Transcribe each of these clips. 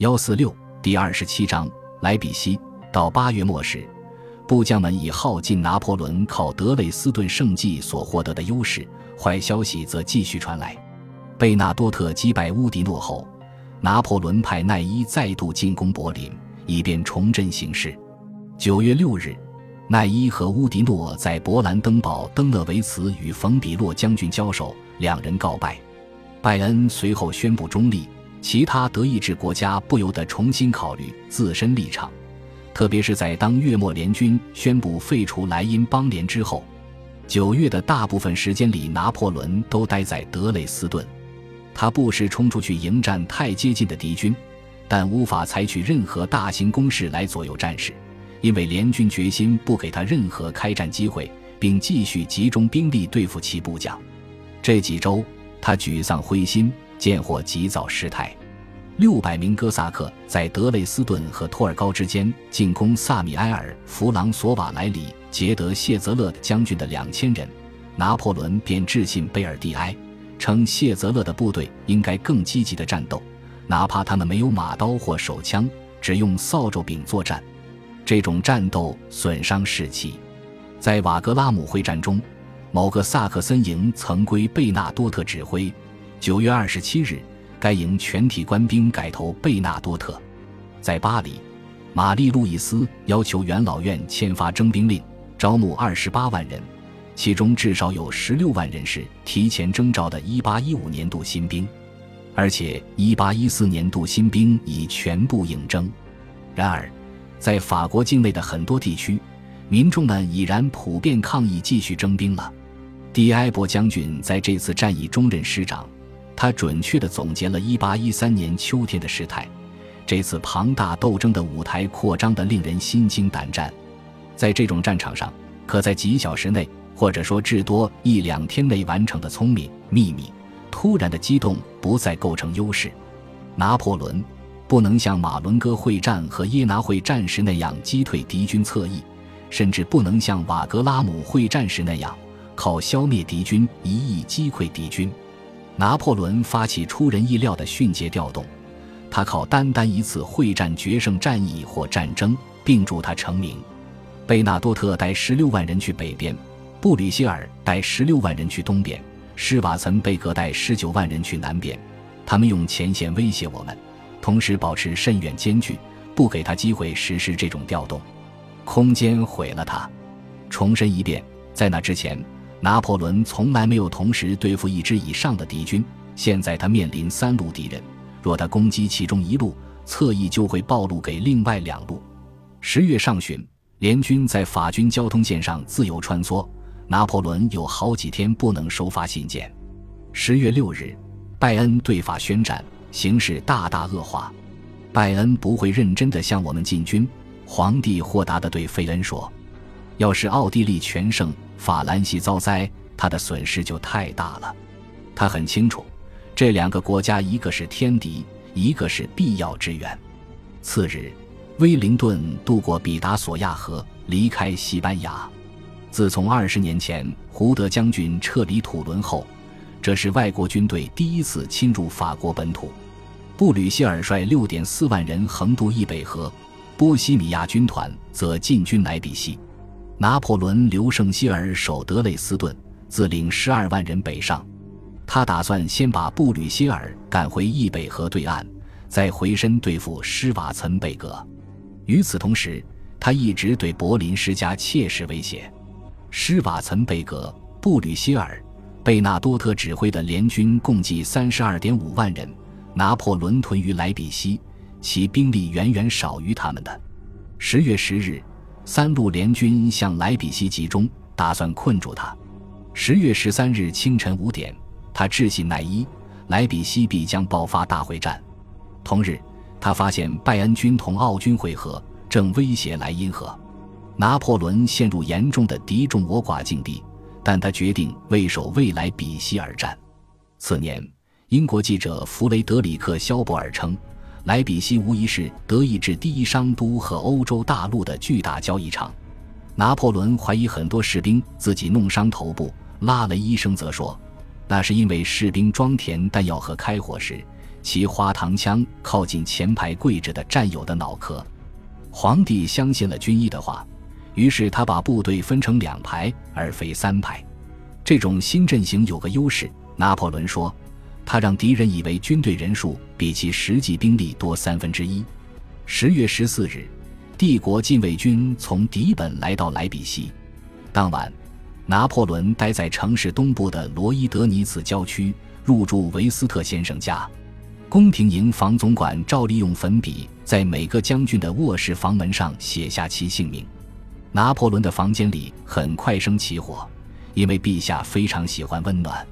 幺四六第二十七章莱比锡。到八月末时，部将们已耗尽拿破仑靠德累斯顿胜绩所获得的优势。坏消息则继续传来：贝纳多特击败乌迪诺后，拿破仑派奈伊再度进攻柏林，以便重振形势。九月六日，奈伊和乌迪诺在勃兰登堡登勒维茨与冯比洛将军交手，两人告败。拜恩随后宣布中立，其他德意志国家不由得重新考虑自身立场。特别是在当月末联军宣布废除莱茵邦联之后，九月的大部分时间里，拿破仑都待在德累斯顿。他不时冲出去迎战太接近的敌军，但无法采取任何大型攻势来左右战事，因为联军决心不给他任何开战机会，并继续集中兵力对付其部将。这几周，他沮丧灰心，见或急躁失态。六百名哥萨克在德累斯顿和托尔高之间进攻萨米埃尔·弗朗索瓦莱里杰德谢泽勒将军的两千人，拿破仑便致信贝尔蒂埃，称谢泽勒的部队应该更积极的战斗，哪怕他们没有马刀或手枪，只用扫帚柄作战。这种战斗损伤士气。在瓦格拉姆会战中，某个萨克森营曾归贝纳多特指挥。九月二十七日。该营全体官兵改投贝纳多特，在巴黎，玛丽路易斯要求元老院签发征兵令，招募二十八万人，其中至少有十六万人是提前征召的1815年度新兵，而且1814年度新兵已全部应征。然而，在法国境内的很多地区，民众们已然普遍抗议继续征兵了。蒂埃博将军在这次战役中任师长。他准确地总结了1813年秋天的事态，这次庞大斗争的舞台扩张得令人心惊胆战。在这种战场上，可在几小时内，或者说至多一两天内完成的聪明、秘密、突然的机动不再构成优势。拿破仑不能像马伦哥会战和耶拿会战时那样击退敌军侧翼，甚至不能像瓦格拉姆会战时那样靠消灭敌军一役击溃敌军。拿破仑发起出人意料的迅捷调动，他靠单单一次会战决胜战役或战争，并助他成名。贝纳多特带十六万人去北边，布吕歇尔带十六万人去东边，施瓦岑贝格带十九万人去南边。他们用前线威胁我们，同时保持甚远间距，不给他机会实施这种调动。空间毁了他。重申一遍，在那之前。拿破仑从来没有同时对付一支以上的敌军，现在他面临三路敌人，若他攻击其中一路，侧翼就会暴露给另外两路。十月上旬，联军在法军交通线上自由穿梭，拿破仑有好几天不能收发信件。十月六日，拜恩对法宣战，形势大大恶化。拜恩不会认真地向我们进军。皇帝豁达地对费恩说：“要是奥地利全胜。”法兰西遭灾，他的损失就太大了。他很清楚，这两个国家一个是天敌，一个是必要支援。次日，威灵顿渡过比达索亚河，离开西班牙。自从二十年前胡德将军撤离土伦后，这是外国军队第一次侵入法国本土。布吕歇尔率六点四万人横渡易北河，波西米亚军团则进军莱比锡。拿破仑留圣希尔守德累斯顿，自领十二万人北上。他打算先把布吕歇尔赶回易北河对岸，再回身对付施瓦岑贝格。与此同时，他一直对柏林施加切实威胁。施瓦岑贝格、布吕歇尔、贝纳多特指挥的联军共计三十二点五万人，拿破仑屯于莱比锡，其兵力远远少于他们的。十月十日。三路联军向莱比锡集中，打算困住他。十月十三日清晨五点，他致信奈伊，莱比锡必将爆发大会战。同日，他发现拜恩军同奥军会合，正威胁莱茵河。拿破仑陷入严重的敌众我寡境地，但他决定为守未来比锡而战。次年，英国记者弗雷德里克·肖伯尔称。莱比锡无疑是德意志第一商都和欧洲大陆的巨大交易场。拿破仑怀疑很多士兵自己弄伤头部，拉雷医生则说，那是因为士兵装填弹药和开火时其花膛枪靠近前排跪着的战友的脑壳。皇帝相信了军医的话，于是他把部队分成两排而非三排。这种新阵型有个优势，拿破仑说，他让敌人以为军队人数比其实际兵力多三分之一。十月十四日，帝国禁卫军从迪本来到莱比锡。当晚，拿破仑待在城市东部的罗伊德尼茨郊区，入住维斯特先生家。宫廷营房总管照例用粉笔在每个将军的卧室房门上写下其姓名。拿破仑的房间里很快生起火，因为陛下非常喜欢温暖。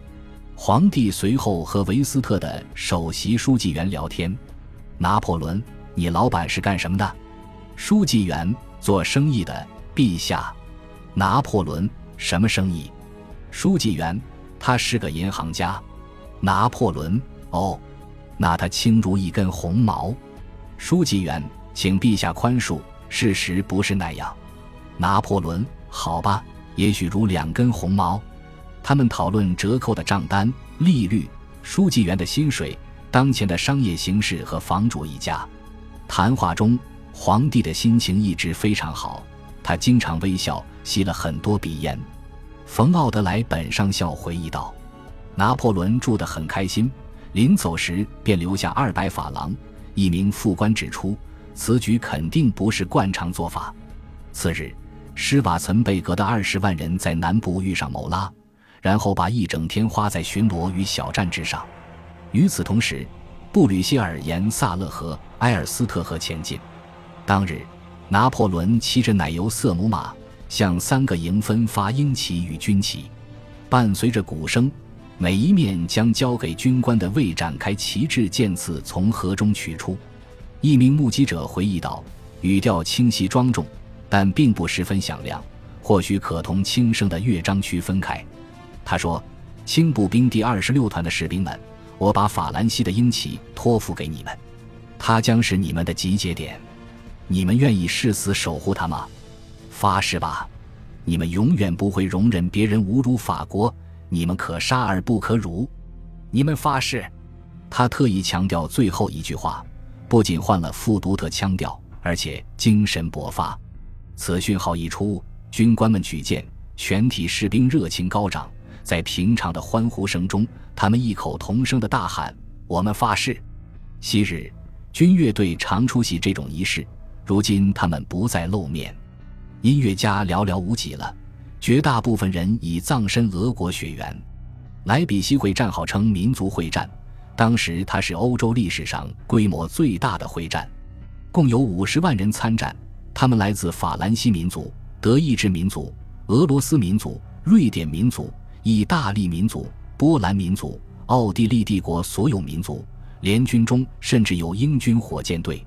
皇帝随后和维斯特的首席书记员聊天。拿破仑。你老板是干什么的？书记员，做生意的。陛下，拿破仑，什么生意？书记员，他是个银行家。拿破仑，哦，那他轻如一根红毛。书记员，请陛下宽恕，事实不是那样。拿破仑，好吧，也许如两根红毛。他们讨论折扣的账单、利率、书记员的薪水、当前的商业形势和房主一家。谈话中，皇帝的心情一直非常好，他经常微笑，吸了很多鼻烟。冯奥德莱本上校回忆道：“拿破仑住得很开心，临走时便留下二百法郎。”一名副官指出，此举肯定不是惯常做法。次日，施瓦岑贝格的二十万人在南部遇上某拉，然后把一整天花在巡逻与小站之上。与此同时，布吕歇尔沿萨勒河、埃尔斯特河前进。当日，拿破仑骑着奶油色母马，向三个营分发鹰旗与军旗，伴随着鼓声，每一面将交给军官的未展开旗帜剑刺从河中取出。一名目击者回忆道：“语调清晰庄重，但并不十分响亮，或许可同轻声的乐章区分开。”他说：“轻步兵第二十六团的士兵们。”我把法兰西的鹰旗托付给你们，它将是你们的集结点。你们愿意誓死守护它吗？发誓吧！你们永远不会容忍别人侮辱法国。你们可杀而不可辱。你们发誓。他特意强调最后一句话，不仅换了富独特腔调，而且精神勃发。此讯号一出，军官们举剑，全体士兵热情高涨。在平常的欢呼声中，他们异口同声的大喊：“我们发誓！”昔日军乐队常出席这种仪式，如今他们不再露面。音乐家寥寥无几了，绝大部分人已葬身俄国血缘。莱比锡会战号称民族会战，当时它是欧洲历史上规模最大的会战，共有五十万人参战，他们来自法兰西民族、德意志民族、俄罗斯民族、瑞典民族。意大利民族、波兰民族、奥地利帝国所有民族联军中，甚至有英军火箭队。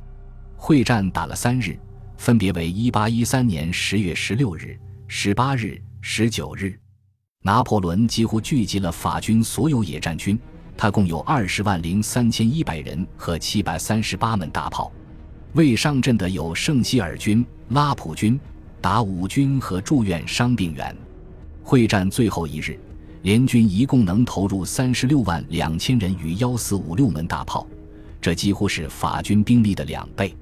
会战打了三日，分别为1813年10月16日、18日、19日。拿破仑几乎聚集了法军所有野战军，他共有20万零三千一百人和738门大炮。未上阵的有圣希尔军、拉普军、达武军和住院伤病员。会战最后一日。联军一共能投入三十六万两千人与幺四五六门大炮，这几乎是法军兵力的两倍。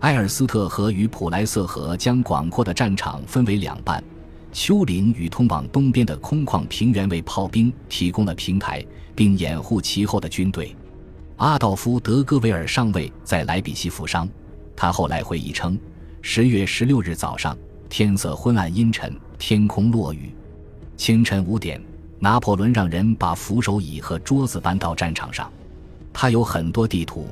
埃尔斯特河与普莱瑟河将广阔的战场分为两半，丘陵与通往东边的空旷平原为炮兵提供了平台，并掩护其后的军队。阿道夫·德戈维尔上尉在莱比锡负伤，他后来回忆称：十月十六日早上，天色昏暗阴沉，天空落雨。清晨五点。拿破仑让人把扶手椅和桌子搬到战场上。他有很多地图，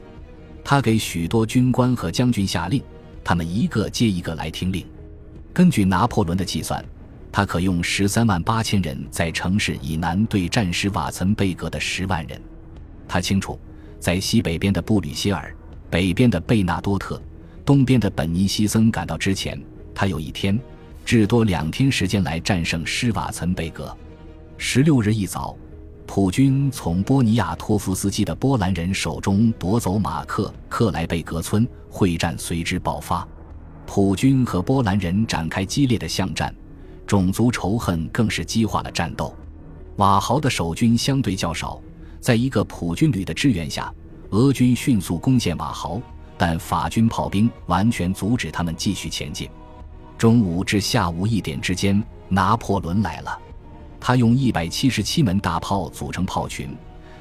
他给许多军官和将军下令，他们一个接一个来听令。根据拿破仑的计算，他可用十三万八千人在城市以南对战时瓦岑贝格的十万人。他清楚，在西北边的布吕歇尔、北边的贝纳多特、东边的本尼西森赶到之前，他有一天，至多两天时间来战胜施瓦岑贝格。十六日一早，普军从波尼亚托夫斯基的波兰人手中夺走马克克莱贝格村，会战随之爆发。普军和波兰人展开激烈的巷战，种族仇恨更是激化了战斗。瓦豪的守军相对较少，在一个普军旅的支援下，俄军迅速攻陷瓦豪，但法军炮兵完全阻止他们继续前进。中午至下午一点之间，拿破仑来了。他用一百七十七门大炮组成炮群，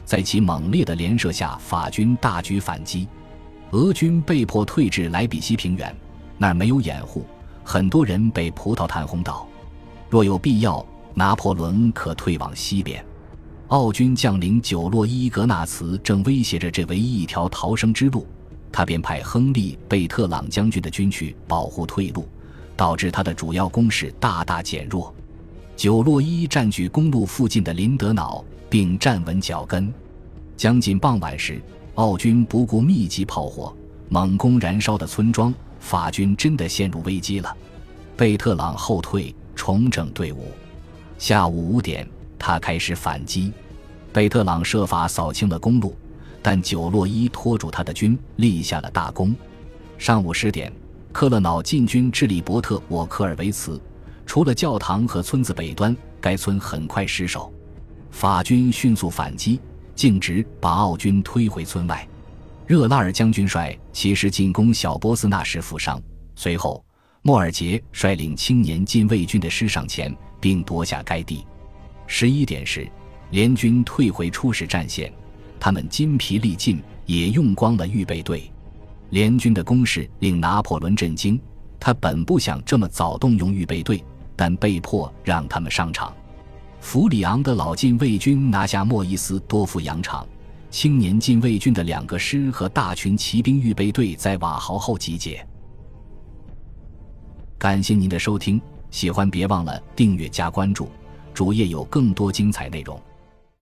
在其猛烈的连射下，法军大举反击。俄军被迫退至莱比锡平原，那儿没有掩护，很多人被葡萄弹轰倒。若有必要，拿破仑可退往西边。奥军将领久洛伊格纳茨正威胁着这唯一一条逃生之路，他便派亨利·贝特朗将军的军去保护退路，导致他的主要攻势大大减弱。久洛伊占据公路附近的林德瑙，并站稳脚跟。将近傍晚时，奥军不顾密集炮火，猛攻燃烧的村庄，法军真的陷入危机了。贝特朗后退，重整队伍。下午五点。他开始反击，贝特朗设法扫清了公路，但久洛伊拖住他的军，立下了大功。上午十点，克勒瑙进军智利伯特沃科尔维茨，除了教堂和村子北端，该村很快失守。法军迅速反击，径直把奥军推回村外。热拉尔将军率骑士进攻小波斯纳时负伤，随后莫尔杰率领青年禁卫军的师上前，并夺下该地。十一点时，联军退回初始战线，他们筋疲力尽，也用光了预备队。联军的攻势令拿破仑震惊，他本不想这么早动用预备队，但被迫让他们上场。弗里昂的老禁卫军拿下莫伊斯多夫羊场，青年禁卫军的两个师和大群骑兵预备队在瓦豪后集结。感谢您的收听，喜欢别忘了订阅加关注。主页有更多精彩内容。